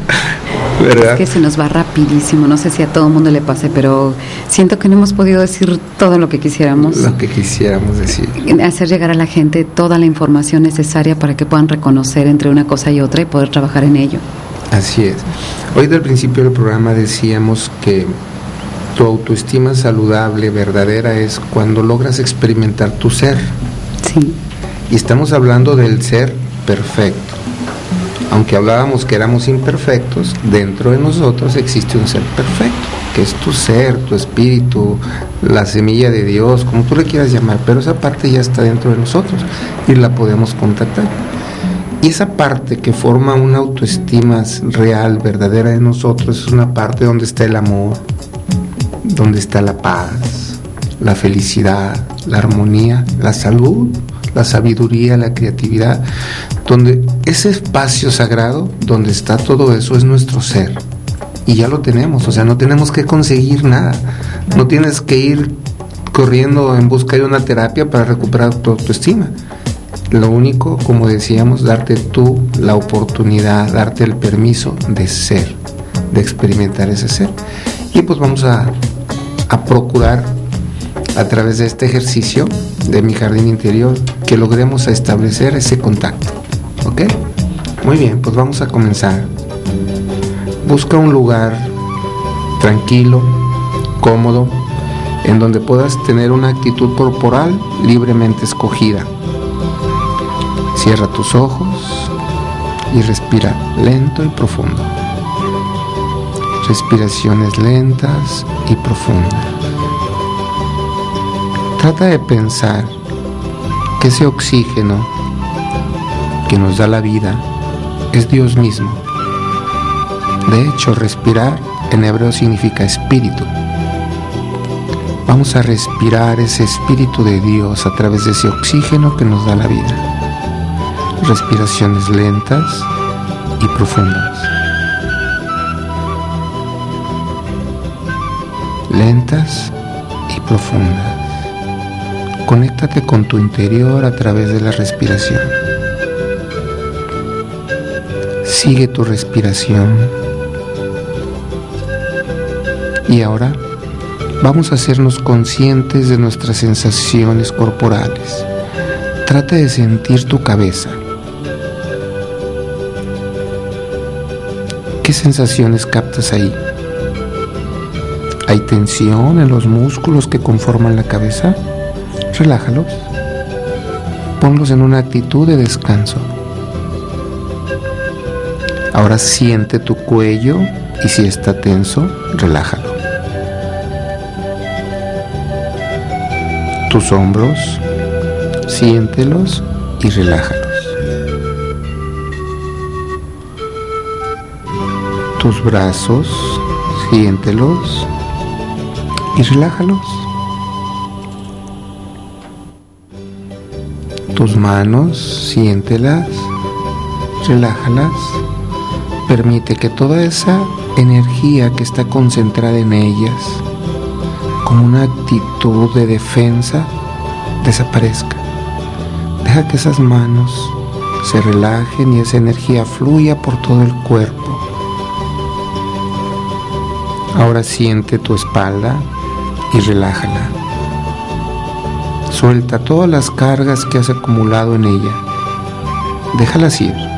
¿Verdad? Es que se nos va rapidísimo, no sé si a todo el mundo le pase, pero siento que no hemos podido decir todo lo que quisiéramos. Lo que quisiéramos decir. Hacer llegar a la gente toda la información necesaria para que puedan reconocer entre una cosa y otra y poder trabajar en ello. Así es. Hoy del principio del programa decíamos que tu autoestima saludable, verdadera, es cuando logras experimentar tu ser. Sí. Y estamos hablando del ser perfecto. Aunque hablábamos que éramos imperfectos, dentro de nosotros existe un ser perfecto, que es tu ser, tu espíritu, la semilla de Dios, como tú le quieras llamar, pero esa parte ya está dentro de nosotros y la podemos contactar. Y esa parte que forma una autoestima real, verdadera de nosotros, es una parte donde está el amor, donde está la paz, la felicidad, la armonía, la salud, la sabiduría, la creatividad, donde ese espacio sagrado, donde está todo eso, es nuestro ser. Y ya lo tenemos, o sea, no tenemos que conseguir nada. No tienes que ir corriendo en busca de una terapia para recuperar tu autoestima. Lo único, como decíamos, darte tú la oportunidad, darte el permiso de ser, de experimentar ese ser. Y pues vamos a, a procurar a través de este ejercicio de mi jardín interior que logremos establecer ese contacto. Muy bien, pues vamos a comenzar. Busca un lugar tranquilo, cómodo, en donde puedas tener una actitud corporal libremente escogida. Cierra tus ojos y respira lento y profundo. Respiraciones lentas y profundas. Trata de pensar que ese oxígeno que nos da la vida es Dios mismo. De hecho, respirar en hebreo significa espíritu. Vamos a respirar ese espíritu de Dios a través de ese oxígeno que nos da la vida. Respiraciones lentas y profundas. Lentas y profundas. Conéctate con tu interior a través de la respiración. Sigue tu respiración. Y ahora vamos a hacernos conscientes de nuestras sensaciones corporales. Trata de sentir tu cabeza. ¿Qué sensaciones captas ahí? ¿Hay tensión en los músculos que conforman la cabeza? Relájalos. Ponlos en una actitud de descanso. Ahora siente tu cuello y si está tenso, relájalo. Tus hombros, siéntelos y relájalos. Tus brazos, siéntelos y relájalos. Tus manos, siéntelas, relájalas. Permite que toda esa energía que está concentrada en ellas, como una actitud de defensa, desaparezca. Deja que esas manos se relajen y esa energía fluya por todo el cuerpo. Ahora siente tu espalda y relájala. Suelta todas las cargas que has acumulado en ella. Déjalas ir.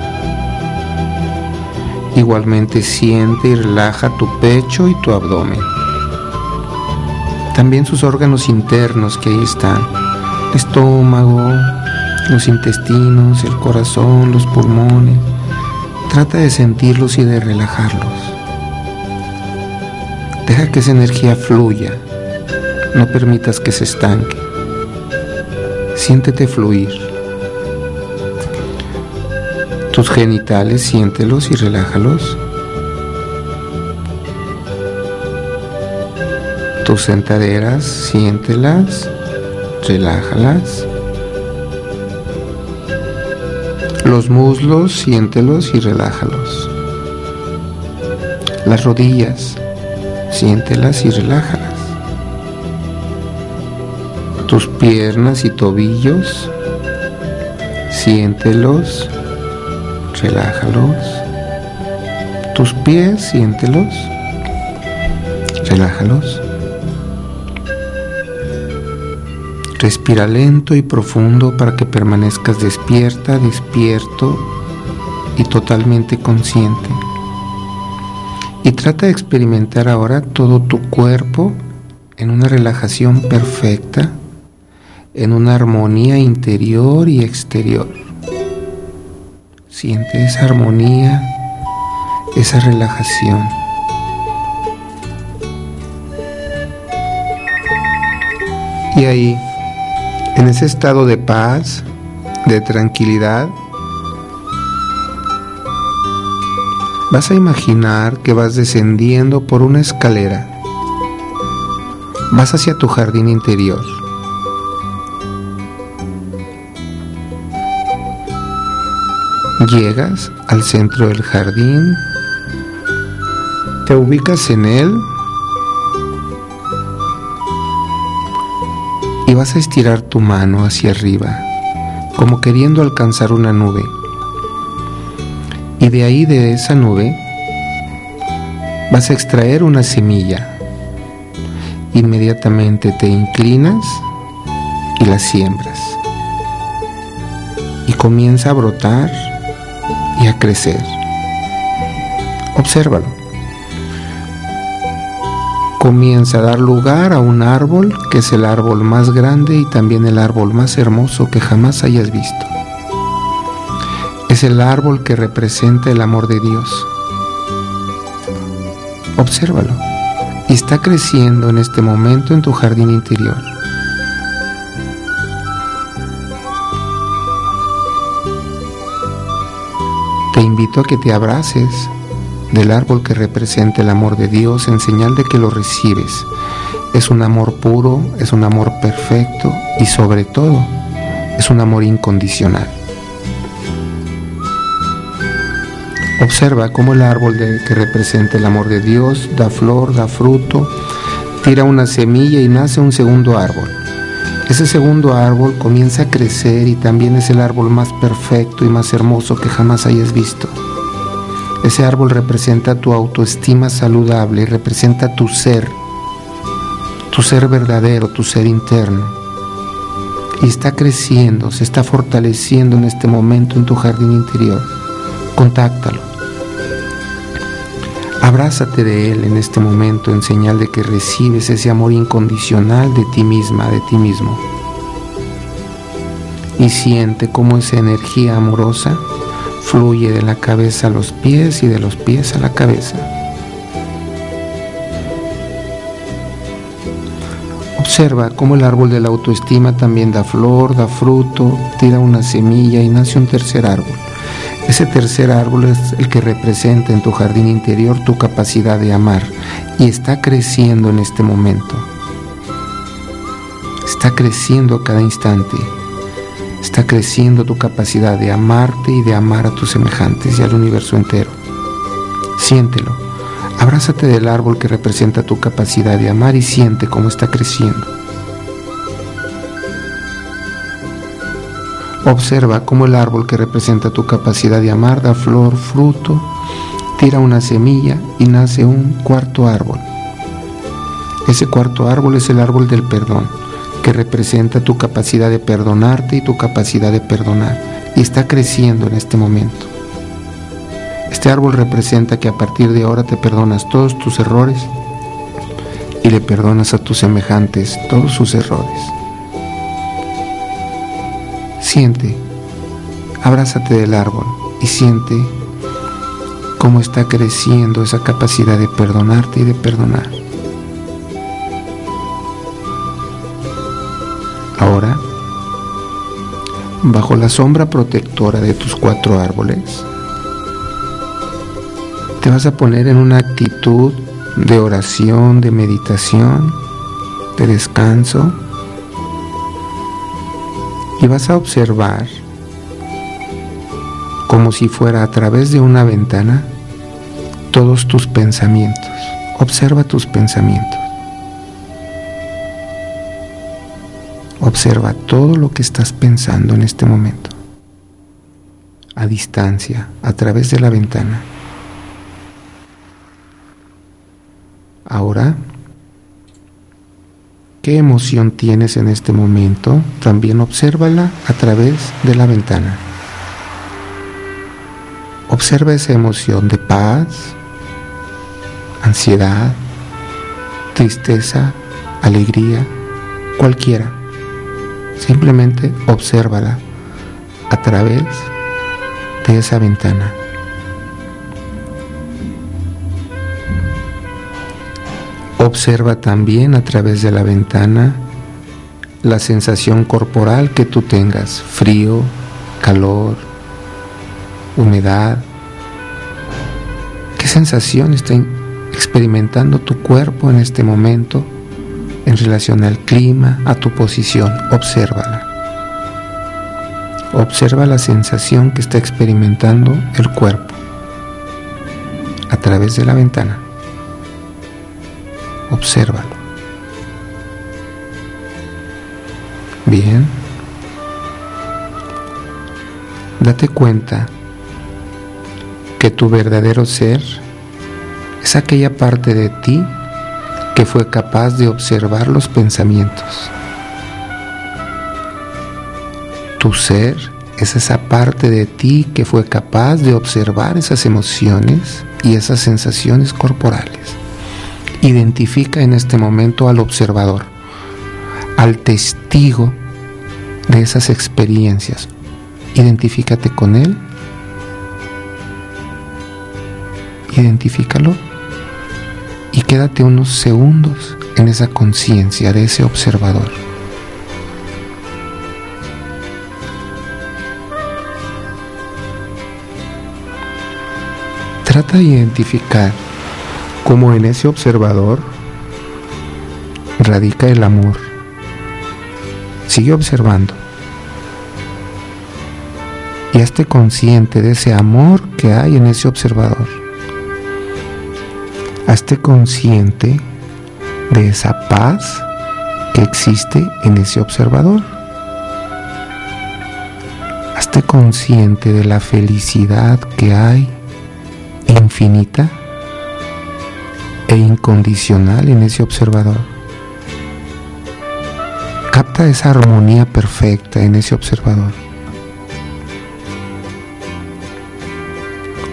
Igualmente siente y relaja tu pecho y tu abdomen. También sus órganos internos que ahí están. El estómago, los intestinos, el corazón, los pulmones. Trata de sentirlos y de relajarlos. Deja que esa energía fluya. No permitas que se estanque. Siéntete fluir. Tus genitales, siéntelos y relájalos. Tus sentaderas, siéntelas, relájalas. Los muslos, siéntelos y relájalos. Las rodillas, siéntelas y relájalas. Tus piernas y tobillos, siéntelos, relájalos. Tus pies, siéntelos, relájalos. Respira lento y profundo para que permanezcas despierta, despierto y totalmente consciente. Y trata de experimentar ahora todo tu cuerpo en una relajación perfecta, en una armonía interior y exterior. Siente esa armonía, esa relajación. Y ahí, en ese estado de paz, de tranquilidad, vas a imaginar que vas descendiendo por una escalera. Vas hacia tu jardín interior. Llegas al centro del jardín, te ubicas en él y vas a estirar tu mano hacia arriba, como queriendo alcanzar una nube. Y de ahí, de esa nube, vas a extraer una semilla. Inmediatamente te inclinas y la siembras. Y comienza a brotar y a crecer. Obsérvalo. Comienza a dar lugar a un árbol que es el árbol más grande y también el árbol más hermoso que jamás hayas visto. Es el árbol que representa el amor de Dios. Obsérvalo. Y está creciendo en este momento en tu jardín interior. Te invito a que te abraces del árbol que representa el amor de Dios en señal de que lo recibes. Es un amor puro, es un amor perfecto y sobre todo es un amor incondicional. Observa cómo el árbol que representa el amor de Dios da flor, da fruto, tira una semilla y nace un segundo árbol. Ese segundo árbol comienza a crecer y también es el árbol más perfecto y más hermoso que jamás hayas visto. Ese árbol representa tu autoestima saludable, representa tu ser, tu ser verdadero, tu ser interno. Y está creciendo, se está fortaleciendo en este momento en tu jardín interior. Contáctalo. Abrázate de Él en este momento en señal de que recibes ese amor incondicional de ti misma, de ti mismo. Y siente cómo esa energía amorosa fluye de la cabeza a los pies y de los pies a la cabeza. Observa cómo el árbol de la autoestima también da flor, da fruto, tira una semilla y nace un tercer árbol. Ese tercer árbol es el que representa en tu jardín interior tu capacidad de amar y está creciendo en este momento. Está creciendo a cada instante. Está creciendo tu capacidad de amarte y de amar a tus semejantes y al universo entero. Siéntelo. Abrázate del árbol que representa tu capacidad de amar y siente cómo está creciendo. Observa cómo el árbol que representa tu capacidad de amar da flor, fruto, tira una semilla y nace un cuarto árbol. Ese cuarto árbol es el árbol del perdón, que representa tu capacidad de perdonarte y tu capacidad de perdonar, y está creciendo en este momento. Este árbol representa que a partir de ahora te perdonas todos tus errores y le perdonas a tus semejantes todos sus errores. Siente, abrázate del árbol y siente cómo está creciendo esa capacidad de perdonarte y de perdonar. Ahora, bajo la sombra protectora de tus cuatro árboles, te vas a poner en una actitud de oración, de meditación, de descanso y vas a observar como si fuera a través de una ventana todos tus pensamientos. Observa tus pensamientos. Observa todo lo que estás pensando en este momento, a distancia, a través de la ventana. Ahora ¿Qué emoción tienes en este momento? También obsérvala a través de la ventana. Observa esa emoción de paz, ansiedad, tristeza, alegría, cualquiera. Simplemente obsérvala a través de esa ventana. Observa también a través de la ventana la sensación corporal que tú tengas, frío, calor, humedad. ¿Qué sensación está experimentando tu cuerpo en este momento en relación al clima, a tu posición? Obsérvala. Observa la sensación que está experimentando el cuerpo a través de la ventana. Obsérvalo. Bien. Date cuenta que tu verdadero ser es aquella parte de ti que fue capaz de observar los pensamientos. Tu ser es esa parte de ti que fue capaz de observar esas emociones y esas sensaciones corporales. Identifica en este momento al observador, al testigo de esas experiencias. Identifícate con él. Identifícalo y quédate unos segundos en esa conciencia de ese observador. Trata de identificar como en ese observador radica el amor. Sigue observando. y hazte consciente de ese amor que hay en ese observador. Hazte consciente de esa paz que existe en ese observador. Hazte consciente de la felicidad que hay infinita e incondicional en ese observador. Capta esa armonía perfecta en ese observador.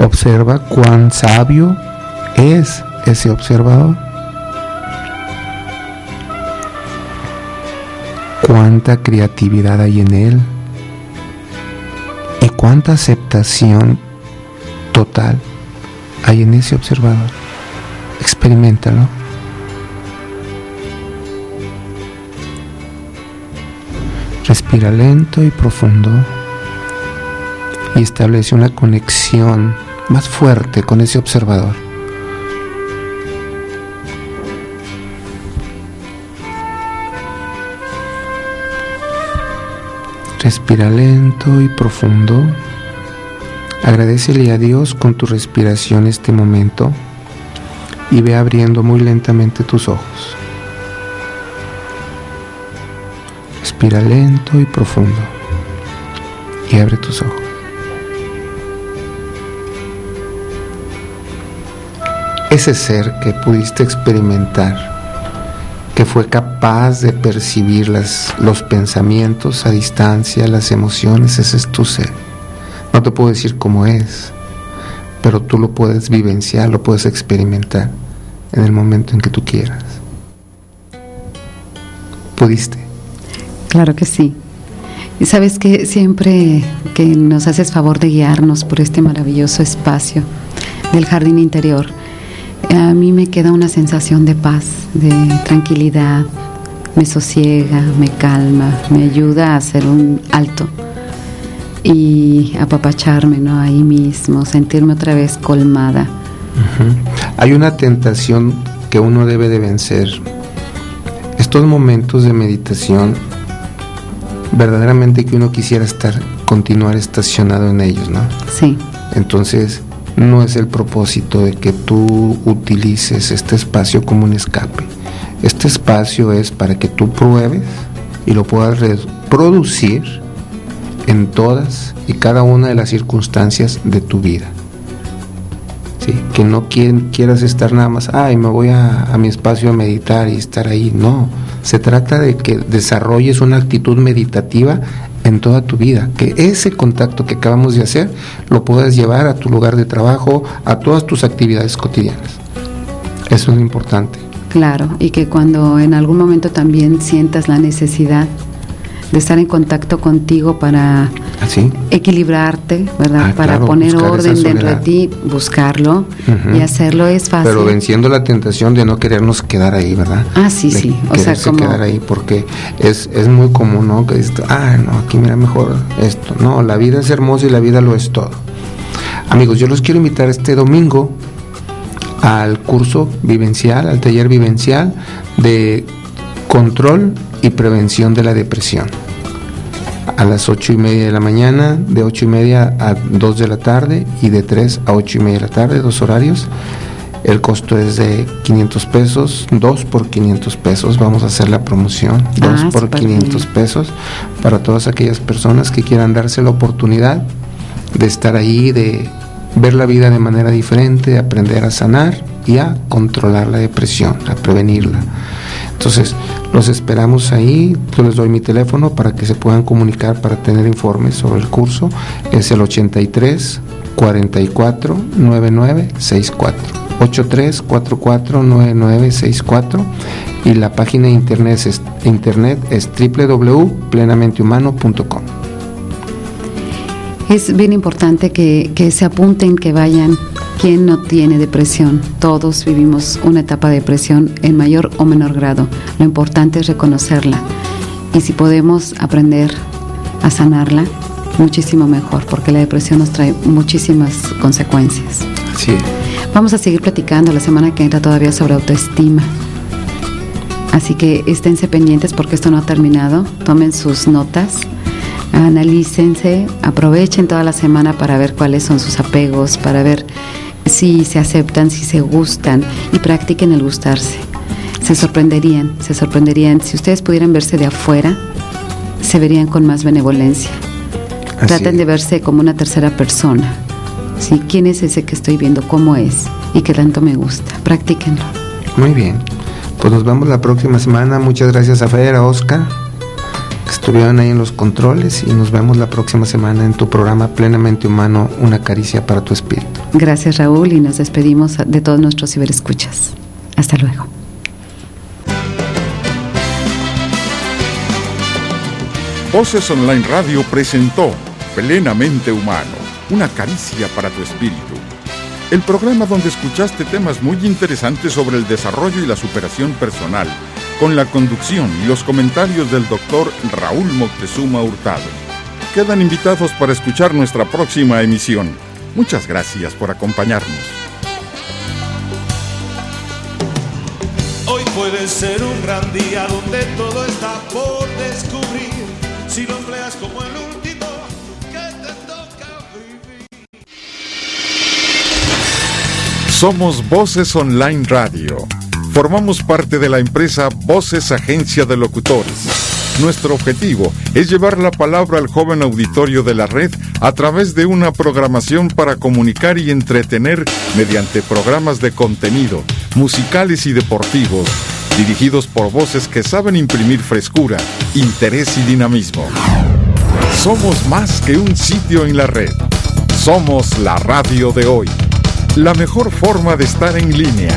Observa cuán sabio es ese observador. Cuánta creatividad hay en él y cuánta aceptación total hay en ese observador. Experimentalo. Respira lento y profundo y establece una conexión más fuerte con ese observador. Respira lento y profundo. Agradecele a Dios con tu respiración este momento y ve abriendo muy lentamente tus ojos. Respira lento y profundo y abre tus ojos. Ese ser que pudiste experimentar, que fue capaz de percibir las, los pensamientos a distancia, las emociones, ese es tu ser. No te puedo decir cómo es, pero tú lo puedes vivenciar, lo puedes experimentar en el momento en que tú quieras. ¿Pudiste? Claro que sí. Y sabes que siempre que nos haces favor de guiarnos por este maravilloso espacio del jardín interior, a mí me queda una sensación de paz, de tranquilidad, me sosiega, me calma, me ayuda a hacer un alto y apapacharme, ¿no? Ahí mismo, sentirme otra vez colmada. Hay una tentación que uno debe de vencer. Estos momentos de meditación, verdaderamente que uno quisiera estar, continuar estacionado en ellos, ¿no? Sí. Entonces, no es el propósito de que tú utilices este espacio como un escape. Este espacio es para que tú pruebes y lo puedas reproducir en todas y cada una de las circunstancias de tu vida. ¿Sí? Que no quieras estar nada más, ay, me voy a, a mi espacio a meditar y estar ahí. No, se trata de que desarrolles una actitud meditativa en toda tu vida, que ese contacto que acabamos de hacer lo puedas llevar a tu lugar de trabajo, a todas tus actividades cotidianas. Eso es lo importante. Claro, y que cuando en algún momento también sientas la necesidad de estar en contacto contigo para ¿Así? equilibrarte, ¿verdad? Ah, para claro, poner orden dentro de ti, buscarlo y hacerlo es fácil. Pero venciendo la tentación de no querernos quedar ahí, ¿verdad? Ah, sí, De sí. O sea, como quedar ahí porque es, es muy común, ¿no? Que ah, no, aquí mira mejor esto. No, la vida es hermosa y la vida lo es todo. Amigos, yo los quiero invitar este domingo al curso vivencial, al taller vivencial de control y prevención de la depresión. A las ocho y media de la mañana, de ocho y media a 2 de la tarde y de 3 a ocho y media de la tarde, dos horarios. El costo es de 500 pesos, 2 por 500 pesos. Vamos a hacer la promoción, 2 Ah, por súper 500 bien. pesos para todas aquellas personas que quieran darse la oportunidad de estar ahí, de ver la vida de manera diferente, de aprender a sanar y a controlar la depresión, a prevenirla. Entonces, los esperamos ahí. Yo les doy mi teléfono para que se puedan comunicar para tener informes sobre el curso. Es el 83 44 99 64. 83 44 99 64 y la página de internet es, internet es www.plenamenthumano.com. Es bien importante que, que se apunten, que vayan. ¿Quién no tiene depresión? Todos vivimos una etapa de depresión en mayor o menor grado. Lo importante es reconocerla. Y si podemos aprender a sanarla, muchísimo mejor, porque la depresión nos trae muchísimas consecuencias. Sí. Vamos a seguir platicando la semana que entra todavía sobre autoestima. Así que esténse pendientes porque esto no ha terminado. Tomen sus notas. Analícense, aprovechen toda la semana para ver cuáles son sus apegos, para ver si se aceptan, si se gustan y practiquen el gustarse. Se sorprenderían, se sorprenderían. Si ustedes pudieran verse de afuera, se verían con más benevolencia. Traten de verse como una tercera persona. ¿sí? ¿Quién es ese que estoy viendo? ¿Cómo es? Y que tanto me gusta. Practíquenlo. Muy bien. Pues nos vemos la próxima semana. Muchas gracias a Fer, a Oscar, que estuvieron ahí en los controles y nos vemos la próxima semana en tu programa Plenamente Humano, una caricia para tu espíritu. Gracias Raúl y nos despedimos de todos nuestros ciberescuchas. Hasta luego. Voces Online Radio presentó Plenamente Humano, una caricia para tu espíritu. El programa donde escuchaste temas muy interesantes sobre el desarrollo y la superación personal, con la conducción y los comentarios del doctor Raúl Moctezuma Hurtado. Quedan invitados para escuchar nuestra próxima emisión. Muchas gracias por acompañarnos. Hoy puede ser un gran día donde todo está por descubrir. Si lo empleas como el último que te toca vivir. Somos Voces Online Radio. Formamos parte de la empresa Voces Agencia de Locutores. Nuestro objetivo es llevar la palabra al joven auditorio de la red a través de una programación para comunicar y entretener mediante programas de contenido, musicales y deportivos, dirigidos por voces que saben imprimir frescura, interés y dinamismo. Somos más que un sitio en la red. Somos la radio de hoy. La mejor forma de estar en línea.